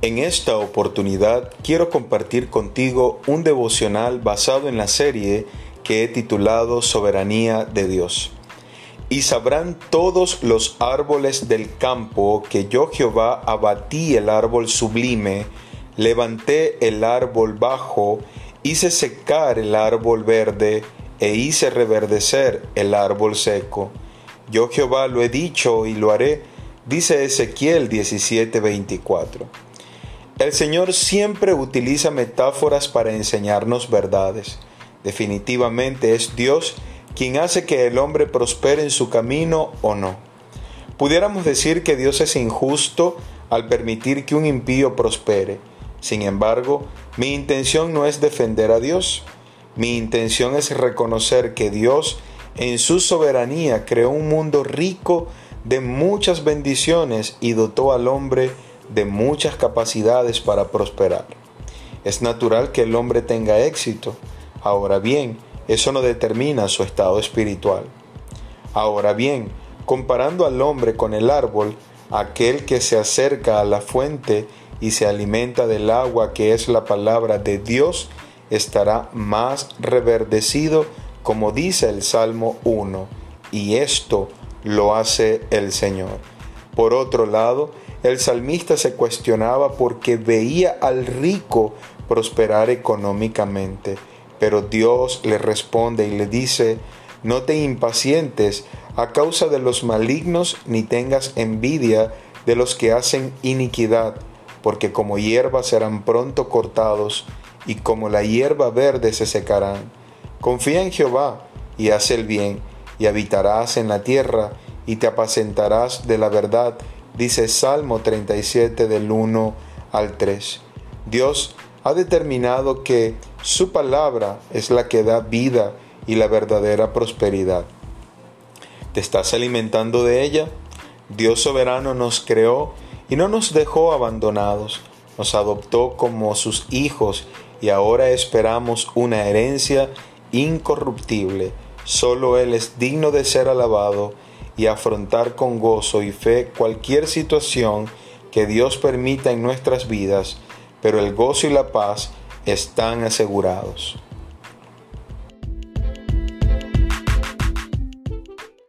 En esta oportunidad quiero compartir contigo un devocional basado en la serie que he titulado Soberanía de Dios. Y sabrán todos los árboles del campo que yo Jehová abatí el árbol sublime, levanté el árbol bajo, hice secar el árbol verde, e hice reverdecer el árbol seco. Yo Jehová lo he dicho y lo haré, dice Ezequiel 17:24. El Señor siempre utiliza metáforas para enseñarnos verdades. Definitivamente es Dios quien hace que el hombre prospere en su camino o no. Pudiéramos decir que Dios es injusto al permitir que un impío prospere. Sin embargo, mi intención no es defender a Dios. Mi intención es reconocer que Dios en su soberanía creó un mundo rico de muchas bendiciones y dotó al hombre de muchas capacidades para prosperar. Es natural que el hombre tenga éxito. Ahora bien, eso no determina su estado espiritual. Ahora bien, comparando al hombre con el árbol, aquel que se acerca a la fuente y se alimenta del agua que es la palabra de Dios, estará más reverdecido, como dice el Salmo 1, y esto lo hace el Señor. Por otro lado, el salmista se cuestionaba porque veía al rico prosperar económicamente, pero Dios le responde y le dice, no te impacientes a causa de los malignos ni tengas envidia de los que hacen iniquidad, porque como hierba serán pronto cortados y como la hierba verde se secarán. Confía en Jehová y haz el bien, y habitarás en la tierra, y te apacentarás de la verdad, dice Salmo 37 del 1 al 3. Dios ha determinado que su palabra es la que da vida y la verdadera prosperidad. ¿Te estás alimentando de ella? Dios soberano nos creó y no nos dejó abandonados, nos adoptó como sus hijos y ahora esperamos una herencia incorruptible. Solo Él es digno de ser alabado y afrontar con gozo y fe cualquier situación que Dios permita en nuestras vidas, pero el gozo y la paz están asegurados.